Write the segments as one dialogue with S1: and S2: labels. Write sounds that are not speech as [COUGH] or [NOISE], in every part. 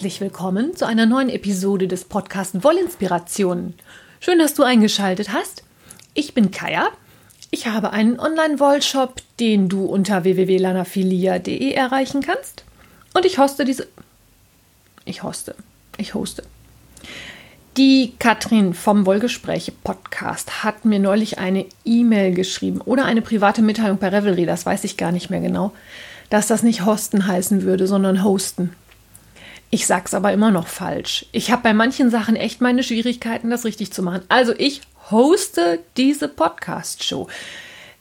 S1: Herzlich willkommen zu einer neuen Episode des Podcasts Wollinspirationen. Schön, dass du eingeschaltet hast. Ich bin Kaya. Ich habe einen Online-Wollshop, den du unter www.lanafilia.de erreichen kannst. Und ich hoste diese. Ich hoste. Ich hoste. Die Katrin vom Wollgespräche Podcast hat mir neulich eine E-Mail geschrieben oder eine private Mitteilung per Revelry, das weiß ich gar nicht mehr genau, dass das nicht hosten heißen würde, sondern hosten. Ich sag's aber immer noch falsch. Ich habe bei manchen Sachen echt meine Schwierigkeiten, das richtig zu machen. Also ich hoste diese Podcast-Show.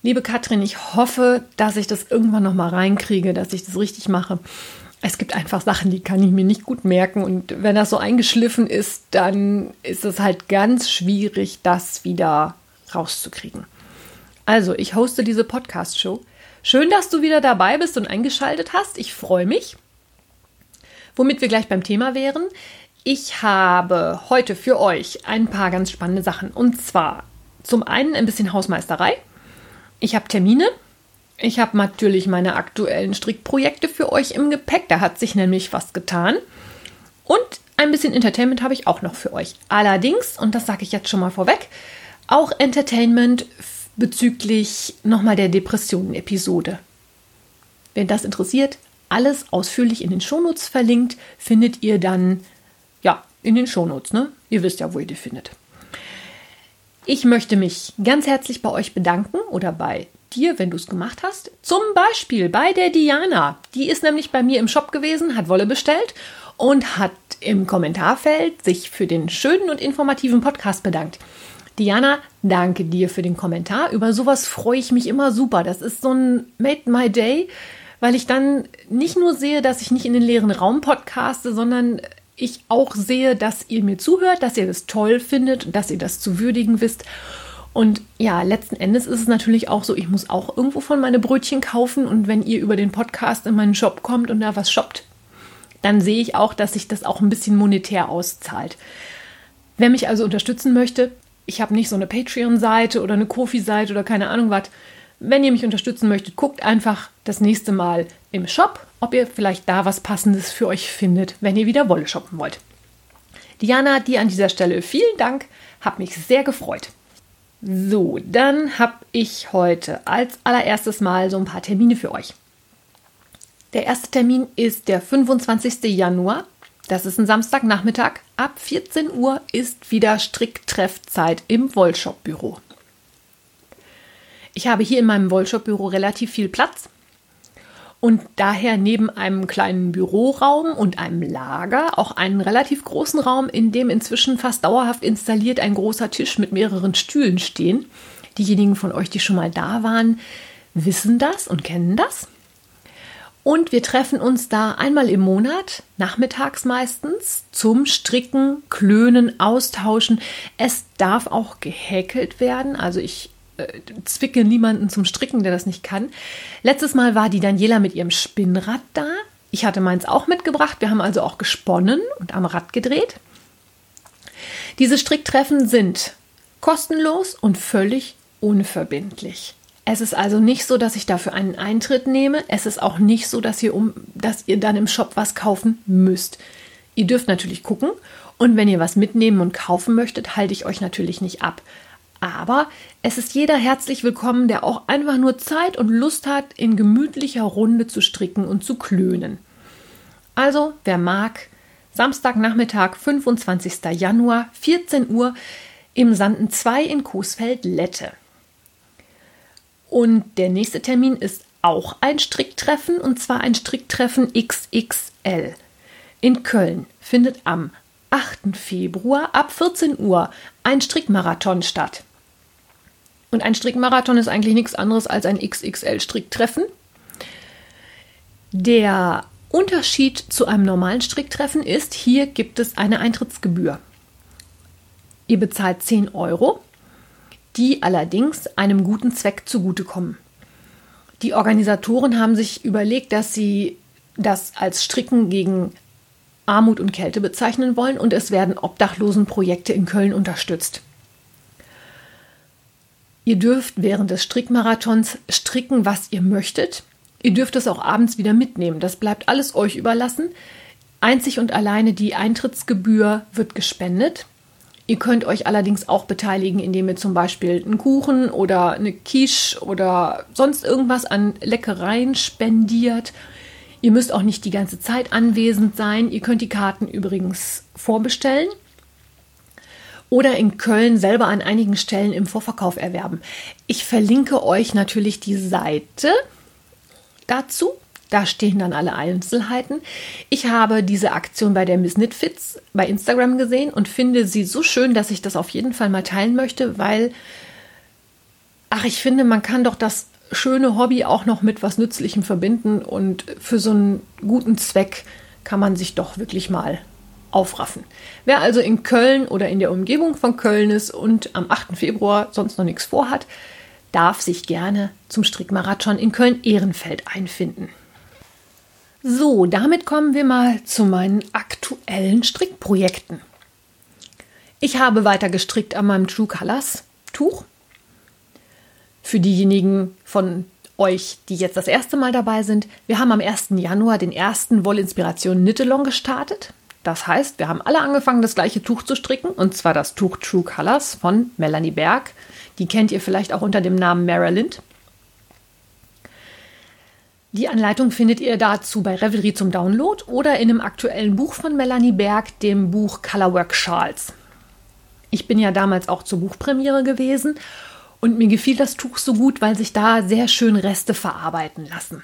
S1: Liebe Katrin, ich hoffe, dass ich das irgendwann noch mal reinkriege, dass ich das richtig mache es gibt einfach Sachen, die kann ich mir nicht gut merken. Und wenn das so eingeschliffen ist, dann ist es halt ganz schwierig, das wieder rauszukriegen. Also, ich hoste diese Podcast-Show. Schön, dass du wieder dabei bist und eingeschaltet hast. Ich freue mich. Womit wir gleich beim Thema wären. Ich habe heute für euch ein paar ganz spannende Sachen. Und zwar zum einen ein bisschen Hausmeisterei. Ich habe Termine ich habe natürlich meine aktuellen Strickprojekte für euch im Gepäck. Da hat sich nämlich was getan. Und ein bisschen Entertainment habe ich auch noch für euch. Allerdings, und das sage ich jetzt schon mal vorweg, auch Entertainment bezüglich nochmal der Depressionen-Episode. Wenn das interessiert, alles ausführlich in den Shownotes verlinkt, findet ihr dann, ja, in den Shownotes, ne? Ihr wisst ja, wo ihr die findet. Ich möchte mich ganz herzlich bei euch bedanken oder bei dir, wenn du es gemacht hast. Zum Beispiel bei der Diana. Die ist nämlich bei mir im Shop gewesen, hat Wolle bestellt und hat im Kommentarfeld sich für den schönen und informativen Podcast bedankt. Diana, danke dir für den Kommentar. Über sowas freue ich mich immer super. Das ist so ein Made My Day, weil ich dann nicht nur sehe, dass ich nicht in den leeren Raum podcaste, sondern ich auch sehe, dass ihr mir zuhört, dass ihr das toll findet, dass ihr das zu würdigen wisst. Und ja, letzten Endes ist es natürlich auch so, ich muss auch irgendwo von meine Brötchen kaufen und wenn ihr über den Podcast in meinen Shop kommt und da was shoppt, dann sehe ich auch, dass sich das auch ein bisschen monetär auszahlt. Wer mich also unterstützen möchte, ich habe nicht so eine Patreon-Seite oder eine Kofi-Seite oder keine Ahnung was. Wenn ihr mich unterstützen möchtet, guckt einfach das nächste Mal im Shop, ob ihr vielleicht da was Passendes für euch findet, wenn ihr wieder Wolle shoppen wollt. Diana, dir an dieser Stelle vielen Dank, hat mich sehr gefreut. So, dann habe ich heute als allererstes Mal so ein paar Termine für euch. Der erste Termin ist der 25. Januar. Das ist ein Samstagnachmittag. Ab 14 Uhr ist wieder Stricktreffzeit im Wollshop-Büro. Ich habe hier in meinem Wollshop-Büro relativ viel Platz und daher neben einem kleinen Büroraum und einem Lager auch einen relativ großen Raum, in dem inzwischen fast dauerhaft installiert ein großer Tisch mit mehreren Stühlen stehen. Diejenigen von euch, die schon mal da waren, wissen das und kennen das. Und wir treffen uns da einmal im Monat, nachmittags meistens, zum Stricken, Klönen, Austauschen. Es darf auch gehäkelt werden. Also ich zwicke niemanden zum Stricken, der das nicht kann. Letztes Mal war die Daniela mit ihrem Spinnrad da. Ich hatte meins auch mitgebracht. Wir haben also auch gesponnen und am Rad gedreht. Diese Stricktreffen sind kostenlos und völlig unverbindlich. Es ist also nicht so, dass ich dafür einen Eintritt nehme. Es ist auch nicht so, dass ihr, um, dass ihr dann im Shop was kaufen müsst. Ihr dürft natürlich gucken und wenn ihr was mitnehmen und kaufen möchtet, halte ich euch natürlich nicht ab. Aber es ist jeder herzlich willkommen, der auch einfach nur Zeit und Lust hat, in gemütlicher Runde zu stricken und zu klönen. Also, wer mag, Samstagnachmittag, 25. Januar, 14 Uhr im Sanden 2 in Coesfeld-Lette. Und der nächste Termin ist auch ein Stricktreffen und zwar ein Stricktreffen XXL. In Köln findet am 8. Februar ab 14 Uhr ein Strickmarathon statt. Und ein Strickmarathon ist eigentlich nichts anderes als ein XXL-Stricktreffen. Der Unterschied zu einem normalen Stricktreffen ist, hier gibt es eine Eintrittsgebühr. Ihr bezahlt 10 Euro, die allerdings einem guten Zweck zugutekommen. Die Organisatoren haben sich überlegt, dass sie das als Stricken gegen Armut und Kälte bezeichnen wollen und es werden Obdachlosenprojekte in Köln unterstützt. Ihr dürft während des Strickmarathons stricken, was ihr möchtet. Ihr dürft es auch abends wieder mitnehmen. Das bleibt alles euch überlassen. Einzig und alleine die Eintrittsgebühr wird gespendet. Ihr könnt euch allerdings auch beteiligen, indem ihr zum Beispiel einen Kuchen oder eine Quiche oder sonst irgendwas an Leckereien spendiert. Ihr müsst auch nicht die ganze Zeit anwesend sein. Ihr könnt die Karten übrigens vorbestellen oder in Köln selber an einigen Stellen im Vorverkauf erwerben. Ich verlinke euch natürlich die Seite dazu. Da stehen dann alle Einzelheiten. Ich habe diese Aktion bei der Miss Knitfits bei Instagram gesehen und finde sie so schön, dass ich das auf jeden Fall mal teilen möchte, weil, ach, ich finde, man kann doch das schöne Hobby auch noch mit was Nützlichem verbinden und für so einen guten Zweck kann man sich doch wirklich mal aufraffen. Wer also in Köln oder in der Umgebung von Köln ist und am 8. Februar sonst noch nichts vorhat, darf sich gerne zum Strickmarathon in Köln-Ehrenfeld einfinden. So, damit kommen wir mal zu meinen aktuellen Strickprojekten. Ich habe weiter gestrickt an meinem True Colors Tuch. Für diejenigen von euch, die jetzt das erste Mal dabei sind, wir haben am 1. Januar den ersten Wollinspiration Knit-Along gestartet. Das heißt, wir haben alle angefangen, das gleiche Tuch zu stricken, und zwar das Tuch True Colors von Melanie Berg. Die kennt ihr vielleicht auch unter dem Namen Marilyn. Die Anleitung findet ihr dazu bei Revelry zum Download oder in einem aktuellen Buch von Melanie Berg, dem Buch Colorwork Charles. Ich bin ja damals auch zur Buchpremiere gewesen und mir gefiel das Tuch so gut, weil sich da sehr schön Reste verarbeiten lassen.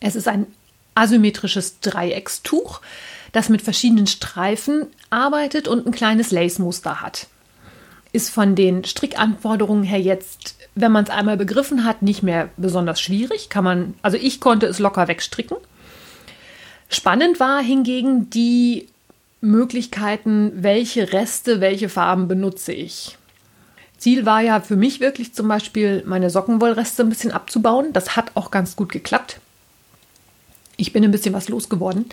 S1: Es ist ein asymmetrisches Dreieckstuch, das mit verschiedenen Streifen arbeitet und ein kleines Lace-Muster hat. Ist von den Strickanforderungen her jetzt, wenn man es einmal begriffen hat, nicht mehr besonders schwierig. Kann man, also ich konnte es locker wegstricken. Spannend war hingegen die Möglichkeiten, welche Reste, welche Farben benutze ich. Ziel war ja für mich wirklich zum Beispiel meine Sockenwollreste ein bisschen abzubauen. Das hat auch ganz gut geklappt. Ich bin ein bisschen was losgeworden.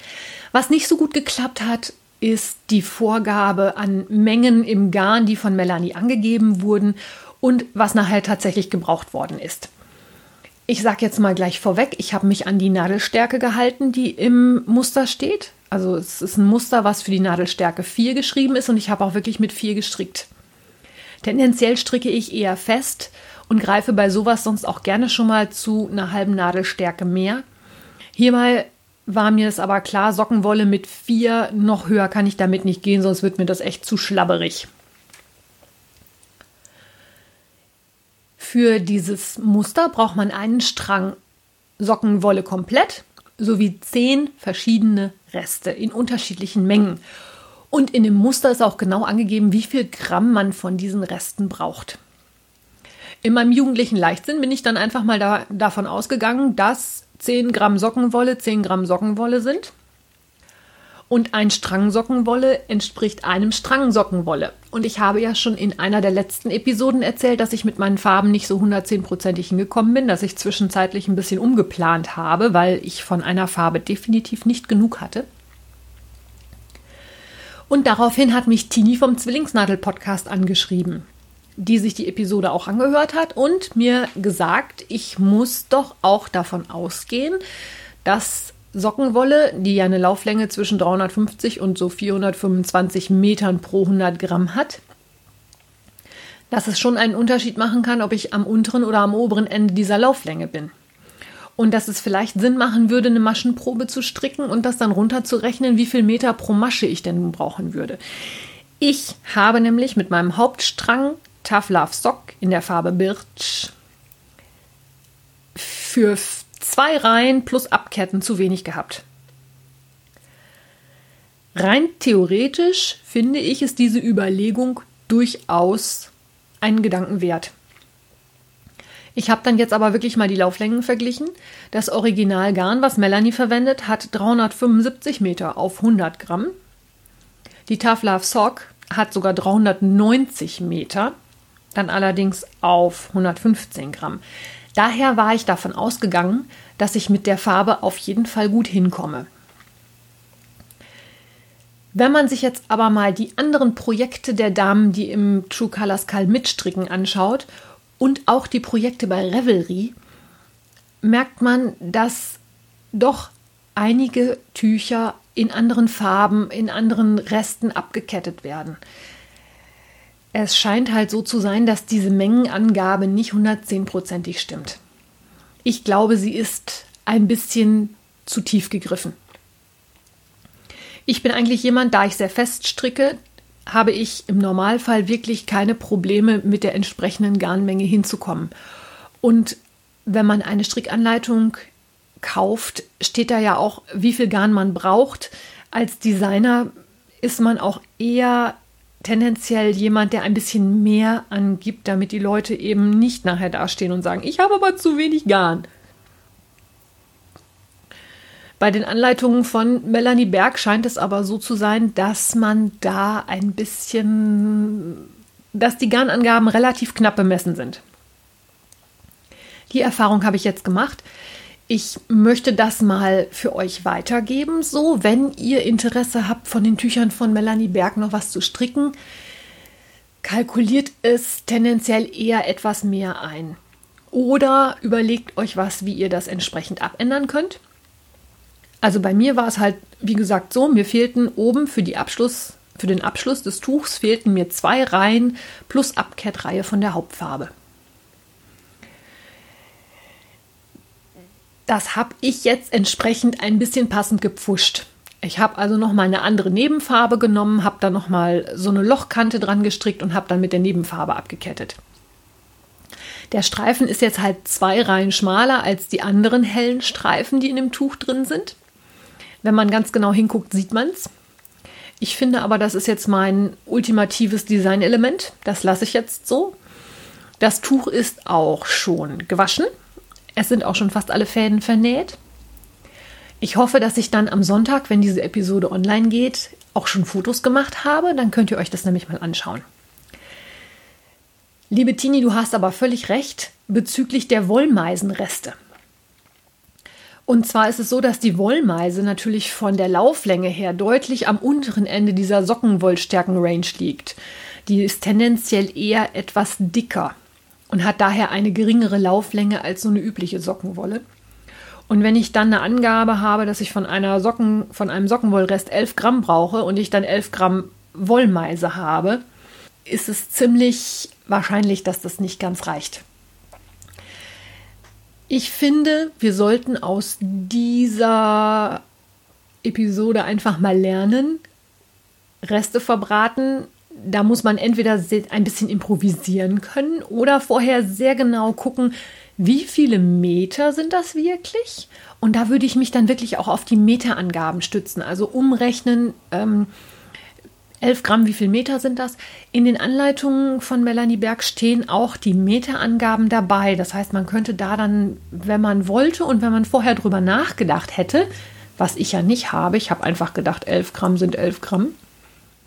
S1: Was nicht so gut geklappt hat, ist die Vorgabe an Mengen im Garn, die von Melanie angegeben wurden und was nachher tatsächlich gebraucht worden ist. Ich sage jetzt mal gleich vorweg, ich habe mich an die Nadelstärke gehalten, die im Muster steht. Also es ist ein Muster, was für die Nadelstärke 4 geschrieben ist und ich habe auch wirklich mit 4 gestrickt. Tendenziell stricke ich eher fest und greife bei sowas sonst auch gerne schon mal zu einer halben Nadelstärke mehr. Hierbei war mir es aber klar, Sockenwolle mit vier, noch höher kann ich damit nicht gehen, sonst wird mir das echt zu schlabberig. Für dieses Muster braucht man einen Strang Sockenwolle komplett sowie zehn verschiedene Reste in unterschiedlichen Mengen. Und in dem Muster ist auch genau angegeben, wie viel Gramm man von diesen Resten braucht. In meinem jugendlichen Leichtsinn bin ich dann einfach mal da, davon ausgegangen, dass 10 Gramm Sockenwolle 10 Gramm Sockenwolle sind. Und ein Strang Sockenwolle entspricht einem Strang Sockenwolle. Und ich habe ja schon in einer der letzten Episoden erzählt, dass ich mit meinen Farben nicht so 110%ig hingekommen bin, dass ich zwischenzeitlich ein bisschen umgeplant habe, weil ich von einer Farbe definitiv nicht genug hatte. Und daraufhin hat mich Tini vom Zwillingsnadel-Podcast angeschrieben die sich die Episode auch angehört hat und mir gesagt, ich muss doch auch davon ausgehen, dass Sockenwolle, die ja eine Lauflänge zwischen 350 und so 425 Metern pro 100 Gramm hat, dass es schon einen Unterschied machen kann, ob ich am unteren oder am oberen Ende dieser Lauflänge bin. Und dass es vielleicht Sinn machen würde, eine Maschenprobe zu stricken und das dann runterzurechnen, wie viel Meter pro Masche ich denn brauchen würde. Ich habe nämlich mit meinem Hauptstrang Tough Love Sock in der Farbe Birch für zwei Reihen plus Abketten zu wenig gehabt. Rein theoretisch finde ich, ist diese Überlegung durchaus einen Gedanken wert. Ich habe dann jetzt aber wirklich mal die Lauflängen verglichen. Das Originalgarn, was Melanie verwendet, hat 375 Meter auf 100 Gramm. Die Tough Love Sock hat sogar 390 Meter dann allerdings auf 115 Gramm. Daher war ich davon ausgegangen, dass ich mit der Farbe auf jeden Fall gut hinkomme. Wenn man sich jetzt aber mal die anderen Projekte der Damen, die im True Colors Kal mitstricken, anschaut und auch die Projekte bei Revelry, merkt man, dass doch einige Tücher in anderen Farben, in anderen Resten abgekettet werden. Es scheint halt so zu sein, dass diese Mengenangabe nicht 110%ig stimmt. Ich glaube, sie ist ein bisschen zu tief gegriffen. Ich bin eigentlich jemand, da ich sehr fest stricke, habe ich im Normalfall wirklich keine Probleme mit der entsprechenden Garnmenge hinzukommen. Und wenn man eine Strickanleitung kauft, steht da ja auch, wie viel Garn man braucht. Als Designer ist man auch eher tendenziell jemand, der ein bisschen mehr angibt, damit die Leute eben nicht nachher dastehen und sagen, ich habe aber zu wenig Garn. Bei den Anleitungen von Melanie Berg scheint es aber so zu sein, dass man da ein bisschen, dass die Garnangaben relativ knapp bemessen sind. Die Erfahrung habe ich jetzt gemacht. Ich möchte das mal für euch weitergeben. So, wenn ihr Interesse habt, von den Tüchern von Melanie Berg noch was zu stricken, kalkuliert es tendenziell eher etwas mehr ein. Oder überlegt euch was, wie ihr das entsprechend abändern könnt. Also bei mir war es halt, wie gesagt, so, mir fehlten oben für, Abschluss, für den Abschluss des Tuchs fehlten mir zwei Reihen plus Abkettreihe von der Hauptfarbe. Das habe ich jetzt entsprechend ein bisschen passend gepfuscht. Ich habe also noch mal eine andere Nebenfarbe genommen, habe dann noch mal so eine Lochkante dran gestrickt und habe dann mit der Nebenfarbe abgekettet. Der Streifen ist jetzt halt zwei Reihen schmaler als die anderen hellen Streifen, die in dem Tuch drin sind. Wenn man ganz genau hinguckt, sieht man es. Ich finde aber, das ist jetzt mein ultimatives Designelement. Das lasse ich jetzt so. Das Tuch ist auch schon gewaschen. Es sind auch schon fast alle Fäden vernäht. Ich hoffe, dass ich dann am Sonntag, wenn diese Episode online geht, auch schon Fotos gemacht habe. Dann könnt ihr euch das nämlich mal anschauen. Liebe Tini, du hast aber völlig recht bezüglich der Wollmeisenreste. Und zwar ist es so, dass die Wollmeise natürlich von der Lauflänge her deutlich am unteren Ende dieser Sockenwollstärken-Range liegt. Die ist tendenziell eher etwas dicker und hat daher eine geringere Lauflänge als so eine übliche Sockenwolle. Und wenn ich dann eine Angabe habe, dass ich von, einer Socken, von einem Sockenwollrest 11 Gramm brauche und ich dann 11 Gramm Wollmeise habe, ist es ziemlich wahrscheinlich, dass das nicht ganz reicht. Ich finde, wir sollten aus dieser Episode einfach mal lernen, Reste verbraten da muss man entweder ein bisschen improvisieren können oder vorher sehr genau gucken, wie viele Meter sind das wirklich? Und da würde ich mich dann wirklich auch auf die Meterangaben stützen, also umrechnen. Ähm, 11 Gramm, wie viel Meter sind das? In den Anleitungen von Melanie Berg stehen auch die Meterangaben dabei. Das heißt, man könnte da dann, wenn man wollte und wenn man vorher drüber nachgedacht hätte, was ich ja nicht habe, ich habe einfach gedacht, 11 Gramm sind 11 Gramm,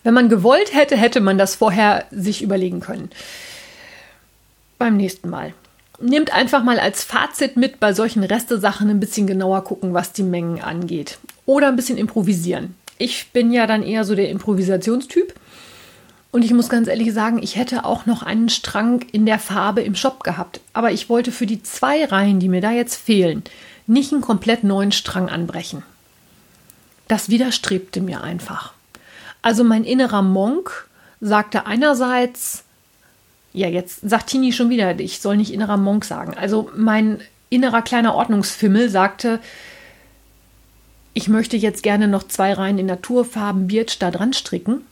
S1: wenn man gewollt hätte, hätte man das vorher sich überlegen können. Beim nächsten Mal. Nehmt einfach mal als Fazit mit, bei solchen Restesachen ein bisschen genauer gucken, was die Mengen angeht. Oder ein bisschen improvisieren. Ich bin ja dann eher so der Improvisationstyp. Und ich muss ganz ehrlich sagen, ich hätte auch noch einen Strang in der Farbe im Shop gehabt. Aber ich wollte für die zwei Reihen, die mir da jetzt fehlen, nicht einen komplett neuen Strang anbrechen. Das widerstrebte mir einfach. Also mein innerer Monk sagte einerseits, ja, jetzt sagt Tini schon wieder, ich soll nicht innerer Monk sagen. Also mein innerer kleiner Ordnungsfimmel sagte, ich möchte jetzt gerne noch zwei Reihen in Naturfarben Birch da dran stricken.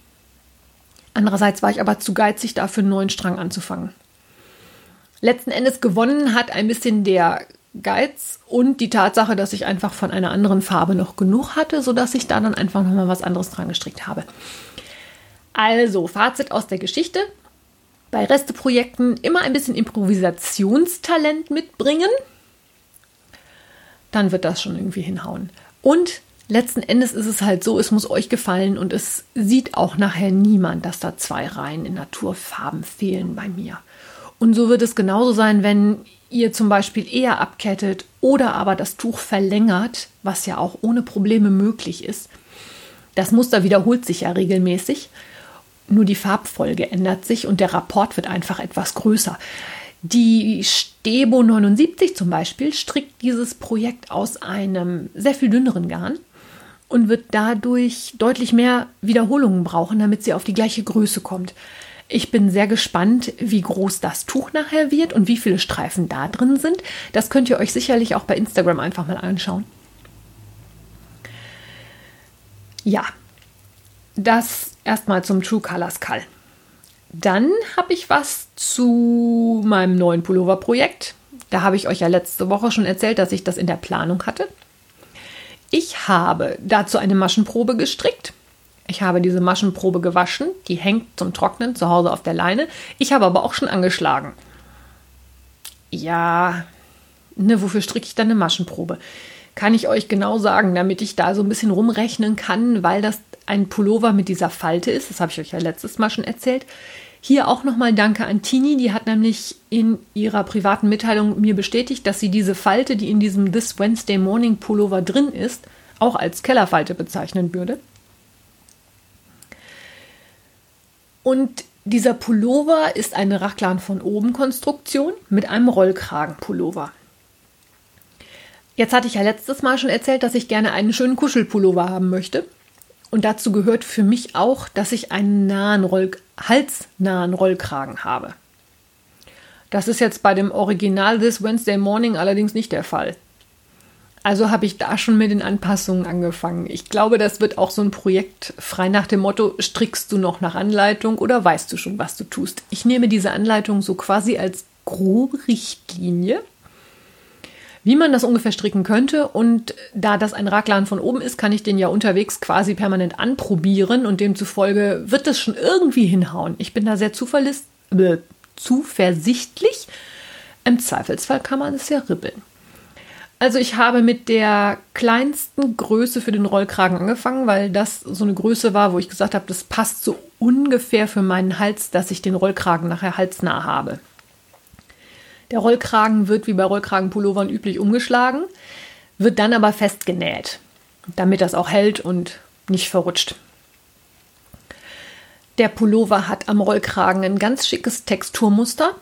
S1: Andererseits war ich aber zu geizig, dafür einen neuen Strang anzufangen. Letzten Endes gewonnen hat ein bisschen der Geiz und die Tatsache, dass ich einfach von einer anderen Farbe noch genug hatte, sodass ich da dann einfach nochmal was anderes dran gestrickt habe. Also, Fazit aus der Geschichte. Bei Resteprojekten immer ein bisschen Improvisationstalent mitbringen. Dann wird das schon irgendwie hinhauen. Und letzten Endes ist es halt so, es muss euch gefallen und es sieht auch nachher niemand, dass da zwei Reihen in Naturfarben fehlen bei mir. Und so wird es genauso sein, wenn ihr zum Beispiel eher abkettet oder aber das Tuch verlängert, was ja auch ohne Probleme möglich ist. Das Muster wiederholt sich ja regelmäßig, nur die Farbfolge ändert sich und der Rapport wird einfach etwas größer. Die Stebo 79 zum Beispiel strickt dieses Projekt aus einem sehr viel dünneren Garn und wird dadurch deutlich mehr Wiederholungen brauchen, damit sie auf die gleiche Größe kommt. Ich bin sehr gespannt, wie groß das Tuch nachher wird und wie viele Streifen da drin sind. Das könnt ihr euch sicherlich auch bei Instagram einfach mal anschauen. Ja, das erstmal zum True Colors Call. Dann habe ich was zu meinem neuen Pullover-Projekt. Da habe ich euch ja letzte Woche schon erzählt, dass ich das in der Planung hatte. Ich habe dazu eine Maschenprobe gestrickt. Ich habe diese Maschenprobe gewaschen. Die hängt zum Trocknen zu Hause auf der Leine. Ich habe aber auch schon angeschlagen. Ja, ne, wofür stricke ich dann eine Maschenprobe? Kann ich euch genau sagen, damit ich da so ein bisschen rumrechnen kann, weil das ein Pullover mit dieser Falte ist. Das habe ich euch ja letztes Mal schon erzählt. Hier auch nochmal Danke an Tini, die hat nämlich in ihrer privaten Mitteilung mir bestätigt, dass sie diese Falte, die in diesem This Wednesday Morning Pullover drin ist, auch als Kellerfalte bezeichnen würde. Und dieser Pullover ist eine Rachlan von oben Konstruktion mit einem Rollkragenpullover. Jetzt hatte ich ja letztes Mal schon erzählt, dass ich gerne einen schönen Kuschelpullover haben möchte. Und dazu gehört für mich auch, dass ich einen nahen Roll halsnahen Rollkragen habe. Das ist jetzt bei dem Original This Wednesday Morning allerdings nicht der Fall. Also habe ich da schon mit den Anpassungen angefangen. Ich glaube, das wird auch so ein Projekt frei nach dem Motto, strickst du noch nach Anleitung oder weißt du schon, was du tust? Ich nehme diese Anleitung so quasi als grobe Richtlinie wie man das ungefähr stricken könnte. Und da das ein Raglan von oben ist, kann ich den ja unterwegs quasi permanent anprobieren und demzufolge wird es schon irgendwie hinhauen. Ich bin da sehr äh, zuversichtlich. Im Zweifelsfall kann man es ja ribbeln. Also ich habe mit der kleinsten Größe für den Rollkragen angefangen, weil das so eine Größe war, wo ich gesagt habe, das passt so ungefähr für meinen Hals, dass ich den Rollkragen nachher halsnah habe. Der Rollkragen wird wie bei Rollkragenpullovern üblich umgeschlagen, wird dann aber festgenäht, damit das auch hält und nicht verrutscht. Der Pullover hat am Rollkragen ein ganz schickes Texturmuster.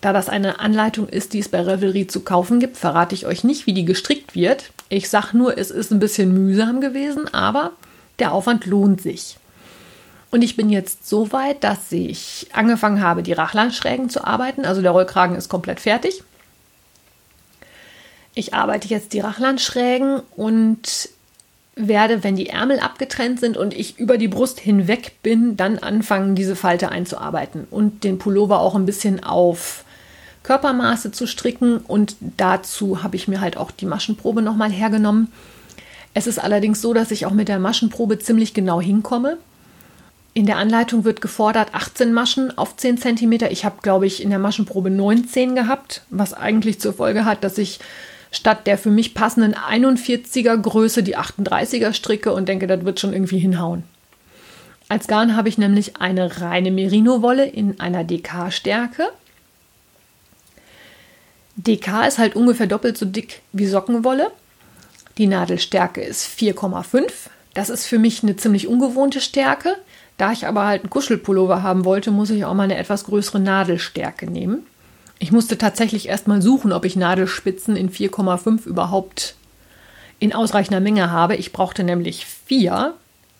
S1: Da das eine Anleitung ist, die es bei Revelry zu kaufen gibt, verrate ich euch nicht, wie die gestrickt wird. Ich sage nur, es ist ein bisschen mühsam gewesen, aber der Aufwand lohnt sich. Und ich bin jetzt so weit, dass ich angefangen habe, die Rachlandschrägen zu arbeiten. Also der Rollkragen ist komplett fertig. Ich arbeite jetzt die Rachlandschrägen und werde, wenn die Ärmel abgetrennt sind und ich über die Brust hinweg bin, dann anfangen, diese Falte einzuarbeiten und den Pullover auch ein bisschen auf Körpermaße zu stricken. Und dazu habe ich mir halt auch die Maschenprobe nochmal hergenommen. Es ist allerdings so, dass ich auch mit der Maschenprobe ziemlich genau hinkomme. In der Anleitung wird gefordert 18 Maschen auf 10 cm. Ich habe, glaube ich, in der Maschenprobe 19 gehabt, was eigentlich zur Folge hat, dass ich statt der für mich passenden 41er Größe die 38er stricke und denke, das wird schon irgendwie hinhauen. Als Garn habe ich nämlich eine reine Merino-Wolle in einer DK-Stärke. DK ist halt ungefähr doppelt so dick wie Sockenwolle. Die Nadelstärke ist 4,5. Das ist für mich eine ziemlich ungewohnte Stärke. Da ich aber halt einen Kuschelpullover haben wollte, muss ich auch mal eine etwas größere Nadelstärke nehmen. Ich musste tatsächlich erstmal suchen, ob ich Nadelspitzen in 4,5 überhaupt in ausreichender Menge habe. Ich brauchte nämlich vier,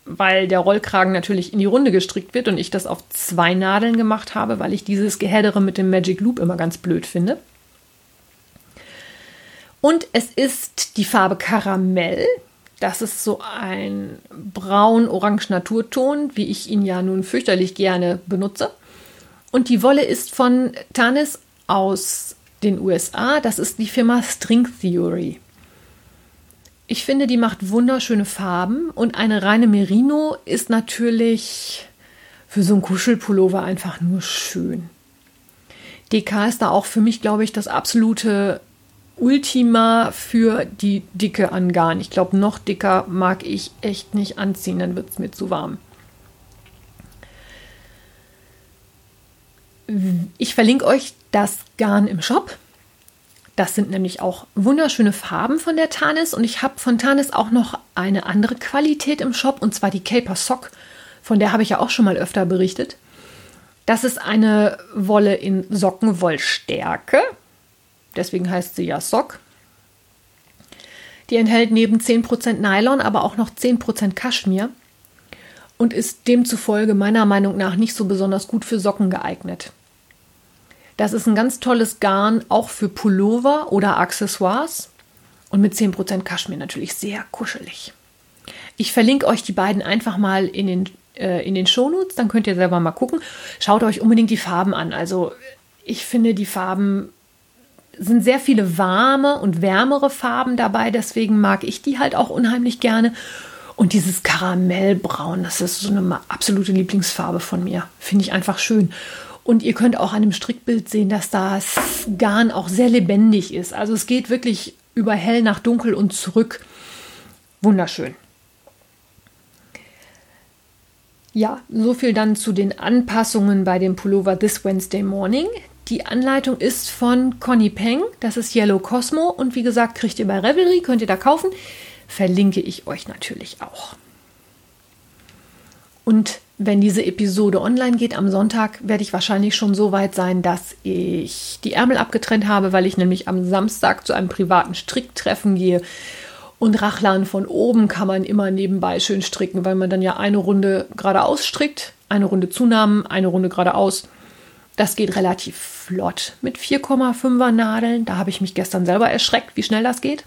S1: weil der Rollkragen natürlich in die Runde gestrickt wird und ich das auf zwei Nadeln gemacht habe, weil ich dieses Gehäddere mit dem Magic Loop immer ganz blöd finde. Und es ist die Farbe Karamell. Das ist so ein braun-orange Naturton, wie ich ihn ja nun fürchterlich gerne benutze. Und die Wolle ist von Tanis aus den USA. Das ist die Firma String Theory. Ich finde, die macht wunderschöne Farben und eine reine Merino ist natürlich für so einen Kuschelpullover einfach nur schön. DK ist da auch für mich, glaube ich, das absolute Ultima für die Dicke an Garn. Ich glaube, noch dicker mag ich echt nicht anziehen, dann wird es mir zu warm. Ich verlinke euch das Garn im Shop. Das sind nämlich auch wunderschöne Farben von der Tanis und ich habe von Tanis auch noch eine andere Qualität im Shop und zwar die Caper Sock. Von der habe ich ja auch schon mal öfter berichtet. Das ist eine Wolle in Sockenwollstärke. Deswegen heißt sie ja Sock. Die enthält neben 10% Nylon aber auch noch 10% Kaschmir und ist demzufolge meiner Meinung nach nicht so besonders gut für Socken geeignet. Das ist ein ganz tolles Garn, auch für Pullover oder Accessoires und mit 10% Kaschmir natürlich sehr kuschelig. Ich verlinke euch die beiden einfach mal in den, äh, in den Shownotes, dann könnt ihr selber mal gucken. Schaut euch unbedingt die Farben an. Also ich finde die Farben sind sehr viele warme und wärmere Farben dabei, deswegen mag ich die halt auch unheimlich gerne. Und dieses Karamellbraun, das ist so eine absolute Lieblingsfarbe von mir. Finde ich einfach schön. Und ihr könnt auch an dem Strickbild sehen, dass das Garn auch sehr lebendig ist. Also es geht wirklich über hell nach dunkel und zurück. Wunderschön. Ja, so viel dann zu den Anpassungen bei dem Pullover This Wednesday Morning. Die Anleitung ist von Conny Peng, das ist Yellow Cosmo und wie gesagt, kriegt ihr bei Revelry, könnt ihr da kaufen. Verlinke ich euch natürlich auch. Und wenn diese Episode online geht am Sonntag, werde ich wahrscheinlich schon so weit sein, dass ich die Ärmel abgetrennt habe, weil ich nämlich am Samstag zu einem privaten Stricktreffen gehe und Rachlan von oben kann man immer nebenbei schön stricken, weil man dann ja eine Runde geradeaus strickt, eine Runde Zunahmen, eine Runde geradeaus. Das geht relativ flott mit 4,5er Nadeln. Da habe ich mich gestern selber erschreckt, wie schnell das geht.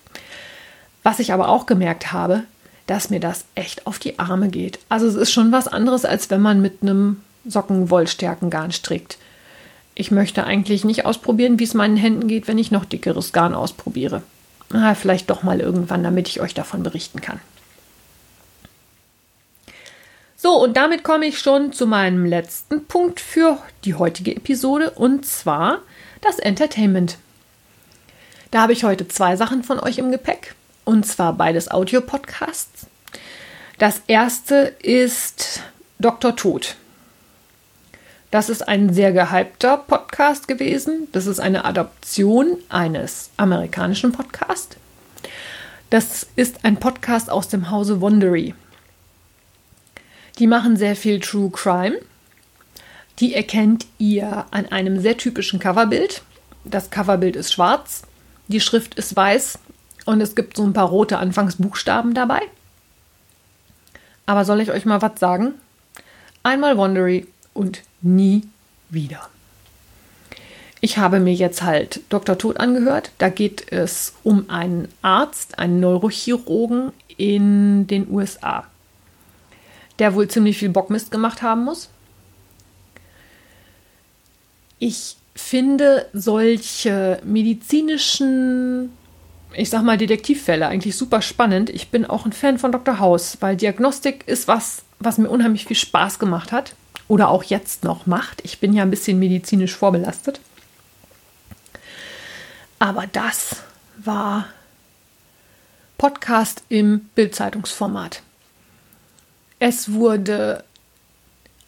S1: Was ich aber auch gemerkt habe, dass mir das echt auf die Arme geht. Also es ist schon was anderes, als wenn man mit einem Sockenwollstärkengarn strickt. Ich möchte eigentlich nicht ausprobieren, wie es meinen Händen geht, wenn ich noch dickeres Garn ausprobiere. Ah, vielleicht doch mal irgendwann, damit ich euch davon berichten kann. So, und damit komme ich schon zu meinem letzten Punkt für die heutige Episode und zwar das Entertainment. Da habe ich heute zwei Sachen von euch im Gepäck und zwar beides Audio-Podcasts. Das erste ist Dr. Tod. Das ist ein sehr gehypter Podcast gewesen. Das ist eine Adaption eines amerikanischen Podcasts. Das ist ein Podcast aus dem Hause Wondery. Die machen sehr viel True Crime. Die erkennt ihr an einem sehr typischen Coverbild. Das Coverbild ist schwarz, die Schrift ist weiß und es gibt so ein paar rote Anfangsbuchstaben dabei. Aber soll ich euch mal was sagen? Einmal Wondery und nie wieder. Ich habe mir jetzt halt Dr. Tod angehört. Da geht es um einen Arzt, einen Neurochirurgen in den USA, der wohl ziemlich viel Bockmist gemacht haben muss. Ich finde solche medizinischen, ich sag mal, Detektivfälle eigentlich super spannend. Ich bin auch ein Fan von Dr. House, weil Diagnostik ist was, was mir unheimlich viel Spaß gemacht hat oder auch jetzt noch macht. Ich bin ja ein bisschen medizinisch vorbelastet. Aber das war Podcast im Bildzeitungsformat. Es wurde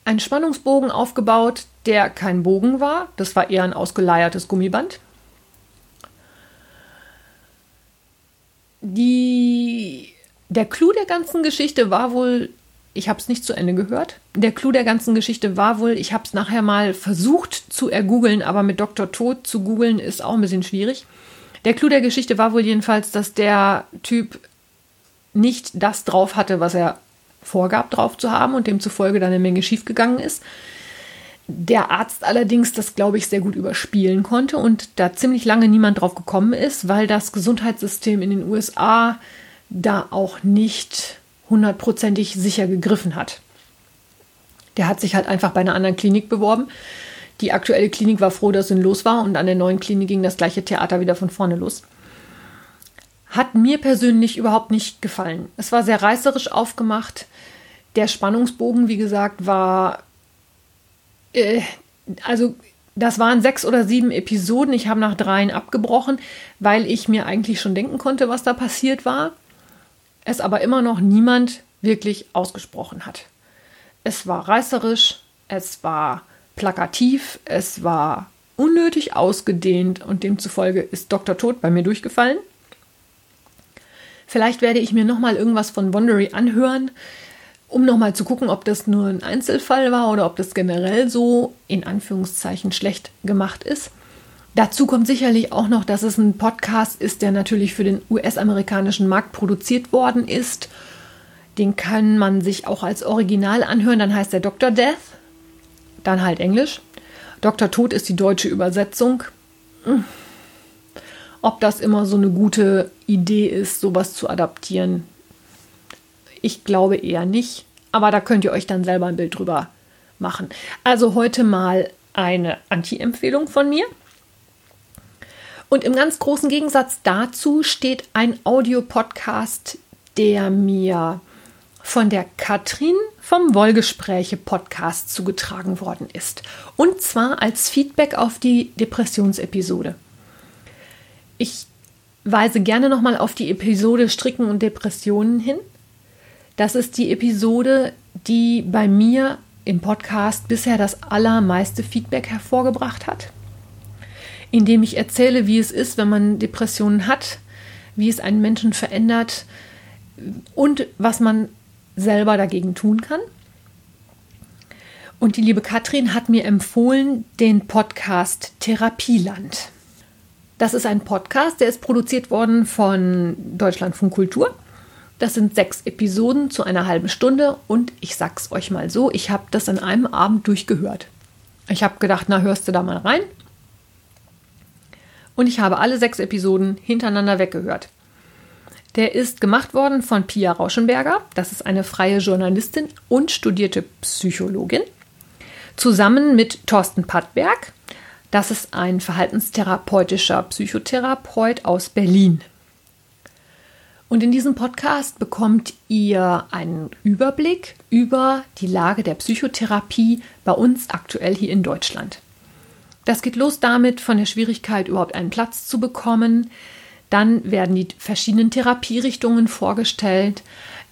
S1: ein Spannungsbogen aufgebaut, der kein Bogen war. Das war eher ein ausgeleiertes Gummiband. Die, der Clou der ganzen Geschichte war wohl ich habe es nicht zu Ende gehört. Der Clou der ganzen Geschichte war wohl, ich habe es nachher mal versucht zu ergoogeln, aber mit Dr. Tod zu googeln ist auch ein bisschen schwierig. Der Clou der Geschichte war wohl jedenfalls, dass der Typ nicht das drauf hatte, was er vorgab drauf zu haben und demzufolge dann eine Menge schiefgegangen ist. Der Arzt allerdings das, glaube ich, sehr gut überspielen konnte und da ziemlich lange niemand drauf gekommen ist, weil das Gesundheitssystem in den USA da auch nicht hundertprozentig sicher gegriffen hat. Der hat sich halt einfach bei einer anderen Klinik beworben. Die aktuelle Klinik war froh, dass es los war und an der neuen Klinik ging das gleiche Theater wieder von vorne los. Hat mir persönlich überhaupt nicht gefallen. Es war sehr reißerisch aufgemacht. Der Spannungsbogen, wie gesagt, war. Äh, also, das waren sechs oder sieben Episoden. Ich habe nach dreien abgebrochen, weil ich mir eigentlich schon denken konnte, was da passiert war es aber immer noch niemand wirklich ausgesprochen hat. Es war reißerisch, es war plakativ, es war unnötig ausgedehnt und demzufolge ist Dr. Tod bei mir durchgefallen. Vielleicht werde ich mir noch mal irgendwas von Wondery anhören um nochmal zu gucken, ob das nur ein Einzelfall war oder ob das generell so in Anführungszeichen schlecht gemacht ist. Dazu kommt sicherlich auch noch, dass es ein Podcast ist, der natürlich für den US-amerikanischen Markt produziert worden ist. Den kann man sich auch als Original anhören. Dann heißt der Dr. Death, dann halt Englisch. Dr. Tod ist die deutsche Übersetzung. Ob das immer so eine gute Idee ist, sowas zu adaptieren, ich glaube eher nicht. Aber da könnt ihr euch dann selber ein Bild drüber machen. Also heute mal eine Anti-Empfehlung von mir. Und im ganz großen Gegensatz dazu steht ein Audiopodcast, der mir von der Katrin vom Wollgespräche Podcast zugetragen worden ist. Und zwar als Feedback auf die Depressionsepisode. Ich weise gerne nochmal auf die Episode Stricken und Depressionen hin. Das ist die Episode, die bei mir im Podcast bisher das allermeiste Feedback hervorgebracht hat indem ich erzähle, wie es ist, wenn man Depressionen hat, wie es einen Menschen verändert und was man selber dagegen tun kann. Und die liebe Katrin hat mir empfohlen den Podcast Therapieland. Das ist ein Podcast, der ist produziert worden von Deutschlandfunk Kultur. Das sind sechs Episoden zu einer halben Stunde und ich sag's euch mal so, ich habe das an einem Abend durchgehört. Ich habe gedacht, na hörst du da mal rein? und ich habe alle sechs Episoden hintereinander weggehört. Der ist gemacht worden von Pia Rauschenberger, das ist eine freie Journalistin und studierte Psychologin, zusammen mit Thorsten Pattberg, das ist ein verhaltenstherapeutischer Psychotherapeut aus Berlin. Und in diesem Podcast bekommt ihr einen Überblick über die Lage der Psychotherapie bei uns aktuell hier in Deutschland. Das geht los damit, von der Schwierigkeit, überhaupt einen Platz zu bekommen. Dann werden die verschiedenen Therapierichtungen vorgestellt.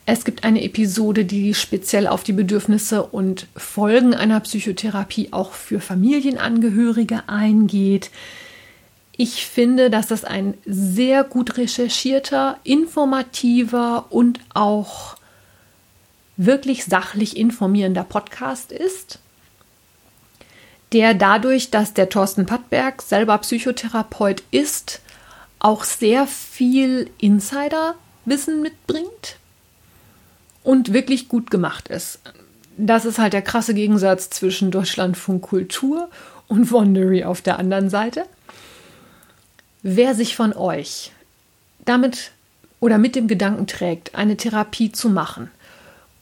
S1: Es gibt eine Episode, die speziell auf die Bedürfnisse und Folgen einer Psychotherapie auch für Familienangehörige eingeht. Ich finde, dass das ein sehr gut recherchierter, informativer und auch wirklich sachlich informierender Podcast ist der dadurch, dass der Thorsten Pattberg selber Psychotherapeut ist, auch sehr viel Insiderwissen mitbringt und wirklich gut gemacht ist. Das ist halt der krasse Gegensatz zwischen Deutschlandfunk Kultur und Wondery auf der anderen Seite. Wer sich von euch damit oder mit dem Gedanken trägt, eine Therapie zu machen,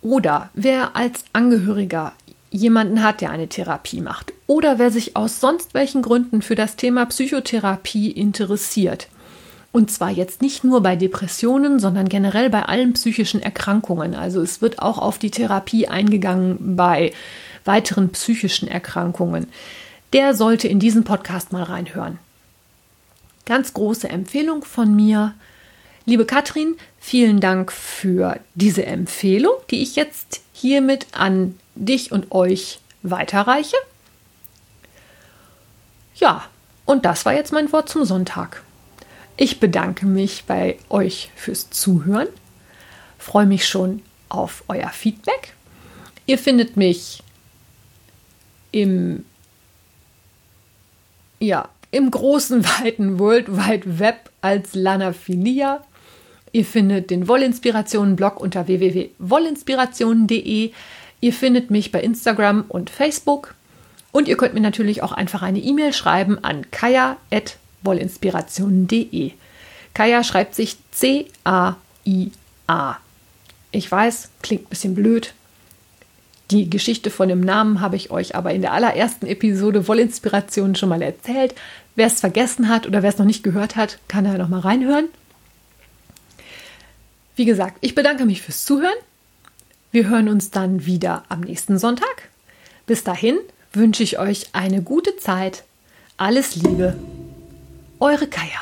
S1: oder wer als Angehöriger jemanden hat, der eine Therapie macht oder wer sich aus sonst welchen Gründen für das Thema Psychotherapie interessiert. Und zwar jetzt nicht nur bei Depressionen, sondern generell bei allen psychischen Erkrankungen. Also es wird auch auf die Therapie eingegangen bei weiteren psychischen Erkrankungen. Der sollte in diesen Podcast mal reinhören. Ganz große Empfehlung von mir. Liebe Katrin, vielen Dank für diese Empfehlung, die ich jetzt hiermit an dich und euch weiterreiche. Ja, und das war jetzt mein Wort zum Sonntag. Ich bedanke mich bei euch fürs Zuhören, freue mich schon auf euer Feedback. Ihr findet mich im ja, im großen, [LAUGHS] weiten World Wide Web als Lana Filia. Ihr findet den Wollinspirationen-Blog unter www.wollinspirationen.de. Ihr findet mich bei Instagram und Facebook. Und ihr könnt mir natürlich auch einfach eine E-Mail schreiben an kaya.wollinspirationen.de. Kaya schreibt sich C-A-I-A. Ich weiß, klingt ein bisschen blöd. Die Geschichte von dem Namen habe ich euch aber in der allerersten Episode Wollinspirationen schon mal erzählt. Wer es vergessen hat oder wer es noch nicht gehört hat, kann da noch mal reinhören. Wie gesagt, ich bedanke mich fürs Zuhören. Wir hören uns dann wieder am nächsten Sonntag. Bis dahin wünsche ich euch eine gute Zeit. Alles Liebe. Eure Kaya.